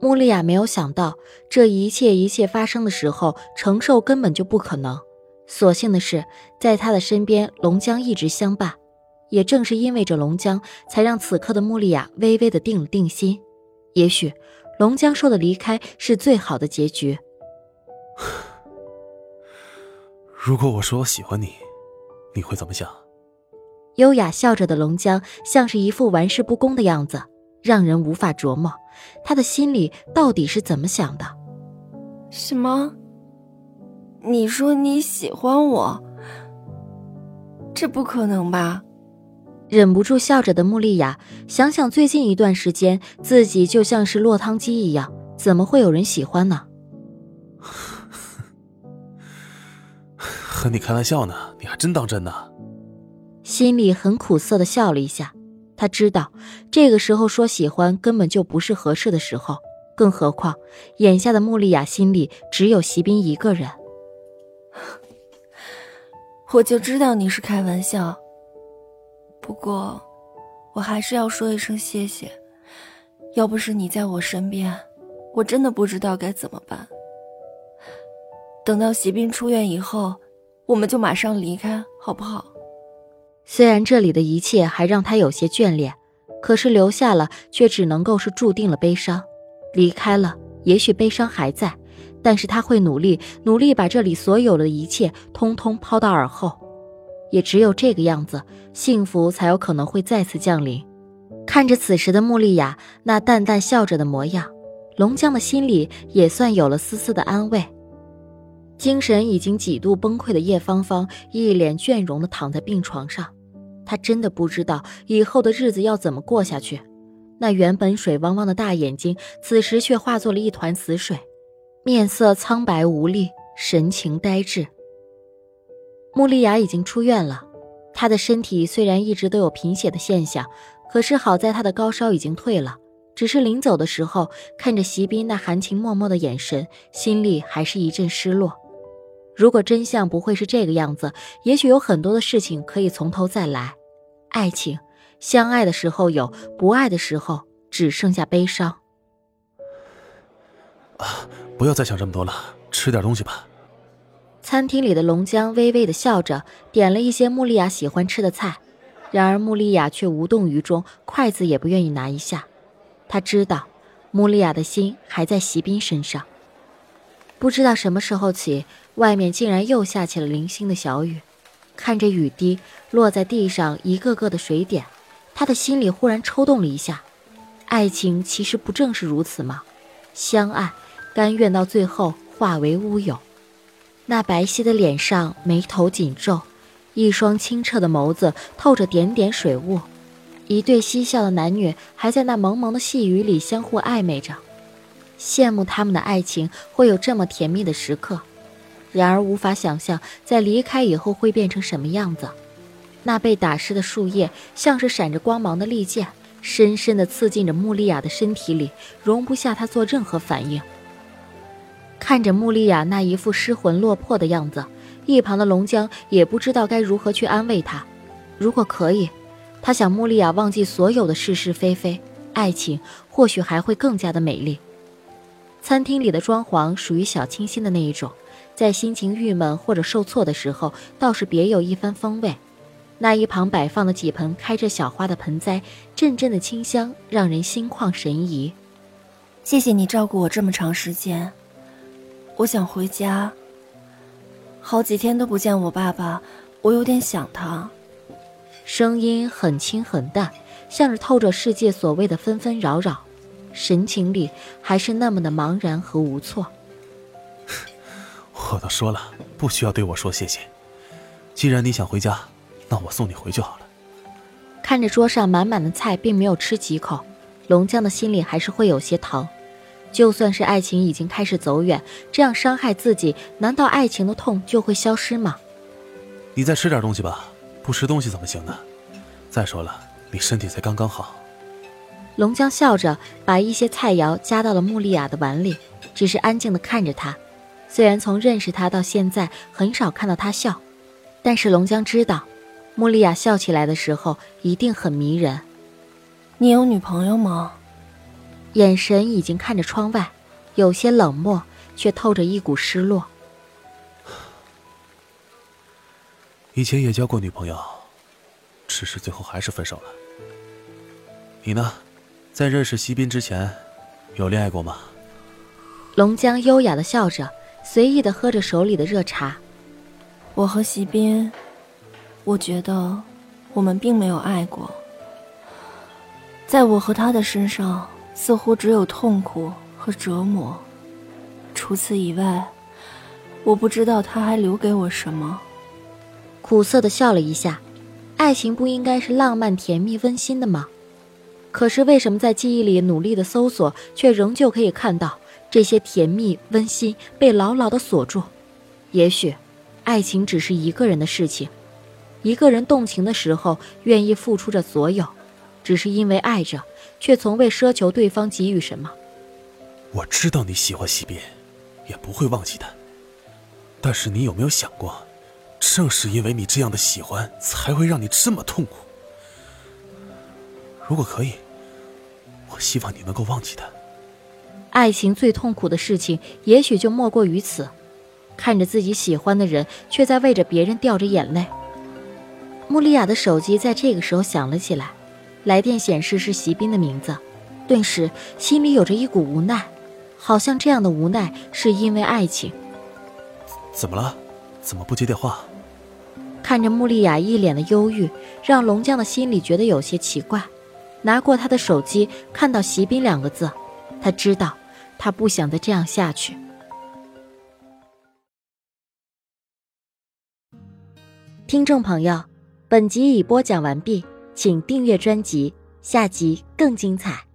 穆丽亚没有想到，这一切一切发生的时候，承受根本就不可能。所幸的是，在她的身边，龙江一直相伴。也正是因为这龙江，才让此刻的穆丽亚微微的定了定心。也许，龙江说的离开是最好的结局。如果我说我喜欢你，你会怎么想？优雅笑着的龙江，像是一副玩世不恭的样子。让人无法琢磨，他的心里到底是怎么想的。什么？你说你喜欢我？这不可能吧？忍不住笑着的穆丽雅，想想最近一段时间，自己就像是落汤鸡一样，怎么会有人喜欢呢？和你开玩笑呢，你还真当真呢？心里很苦涩的笑了一下。他知道，这个时候说喜欢根本就不是合适的时候，更何况眼下的穆丽亚心里只有席斌一个人。我就知道你是开玩笑。不过，我还是要说一声谢谢。要不是你在我身边，我真的不知道该怎么办。等到席斌出院以后，我们就马上离开，好不好？虽然这里的一切还让他有些眷恋，可是留下了却只能够是注定了悲伤。离开了，也许悲伤还在，但是他会努力，努力把这里所有的一切通通抛到耳后。也只有这个样子，幸福才有可能会再次降临。看着此时的穆丽雅那淡淡笑着的模样，龙江的心里也算有了丝丝的安慰。精神已经几度崩溃的叶芳芳一脸倦容的躺在病床上。她真的不知道以后的日子要怎么过下去。那原本水汪汪的大眼睛，此时却化作了一团死水，面色苍白无力，神情呆滞。穆丽雅已经出院了，她的身体虽然一直都有贫血的现象，可是好在她的高烧已经退了。只是临走的时候，看着席斌那含情脉脉的眼神，心里还是一阵失落。如果真相不会是这个样子，也许有很多的事情可以从头再来。爱情，相爱的时候有，不爱的时候只剩下悲伤。啊，不要再想这么多了，吃点东西吧。餐厅里的龙江微微的笑着，点了一些穆丽亚喜欢吃的菜，然而穆丽亚却无动于衷，筷子也不愿意拿一下。他知道，穆丽亚的心还在席斌身上。不知道什么时候起，外面竟然又下起了零星的小雨。看着雨滴落在地上，一个个的水点，他的心里忽然抽动了一下。爱情其实不正是如此吗？相爱，甘愿到最后化为乌有。那白皙的脸上眉头紧皱，一双清澈的眸子透着点点水雾。一对嬉笑的男女还在那蒙蒙的细雨里相互暧昧着，羡慕他们的爱情会有这么甜蜜的时刻。然而无法想象，在离开以后会变成什么样子。那被打湿的树叶像是闪着光芒的利剑，深深地刺进着穆丽亚的身体里，容不下她做任何反应。看着穆丽亚那一副失魂落魄的样子，一旁的龙江也不知道该如何去安慰她。如果可以，他想穆丽亚忘记所有的是是非非，爱情或许还会更加的美丽。餐厅里的装潢属于小清新的那一种。在心情郁闷或者受挫的时候，倒是别有一番风味。那一旁摆放的几盆开着小花的盆栽，阵阵的清香让人心旷神怡。谢谢你照顾我这么长时间，我想回家。好几天都不见我爸爸，我有点想他。声音很轻很淡，像是透着世界所谓的纷纷扰扰，神情里还是那么的茫然和无措。我都说了，不需要对我说谢谢。既然你想回家，那我送你回去好了。看着桌上满满的菜，并没有吃几口，龙江的心里还是会有些疼。就算是爱情已经开始走远，这样伤害自己，难道爱情的痛就会消失吗？你再吃点东西吧，不吃东西怎么行呢？再说了，你身体才刚刚好。龙江笑着把一些菜肴夹到了穆丽亚的碗里，只是安静的看着她。虽然从认识他到现在很少看到他笑，但是龙江知道，穆丽亚笑起来的时候一定很迷人。你有女朋友吗？眼神已经看着窗外，有些冷漠，却透着一股失落。以前也交过女朋友，只是最后还是分手了。你呢，在认识席斌之前，有恋爱过吗？龙江优雅的笑着。随意的喝着手里的热茶。我和席斌，我觉得我们并没有爱过。在我和他的身上，似乎只有痛苦和折磨。除此以外，我不知道他还留给我什么。苦涩的笑了一下。爱情不应该是浪漫、甜蜜、温馨的吗？可是为什么在记忆里努力的搜索，却仍旧可以看到？这些甜蜜温馨被牢牢的锁住。也许，爱情只是一个人的事情。一个人动情的时候，愿意付出着所有，只是因为爱着，却从未奢求对方给予什么。我知道你喜欢西边，也不会忘记他。但是你有没有想过，正是因为你这样的喜欢，才会让你这么痛苦。如果可以，我希望你能够忘记他。爱情最痛苦的事情，也许就莫过于此：看着自己喜欢的人，却在为着别人掉着眼泪。穆丽亚的手机在这个时候响了起来，来电显示是席斌的名字，顿时心里有着一股无奈，好像这样的无奈是因为爱情。怎么了？怎么不接电话？看着穆丽亚一脸的忧郁，让龙江的心里觉得有些奇怪。拿过他的手机，看到“席斌”两个字，他知道。他不想再这样下去。听众朋友，本集已播讲完毕，请订阅专辑，下集更精彩。